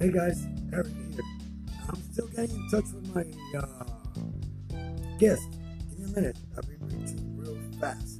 Hey guys, Eric here. I'm still getting in touch with my uh, guest. Give me a minute. I'll be reaching real fast.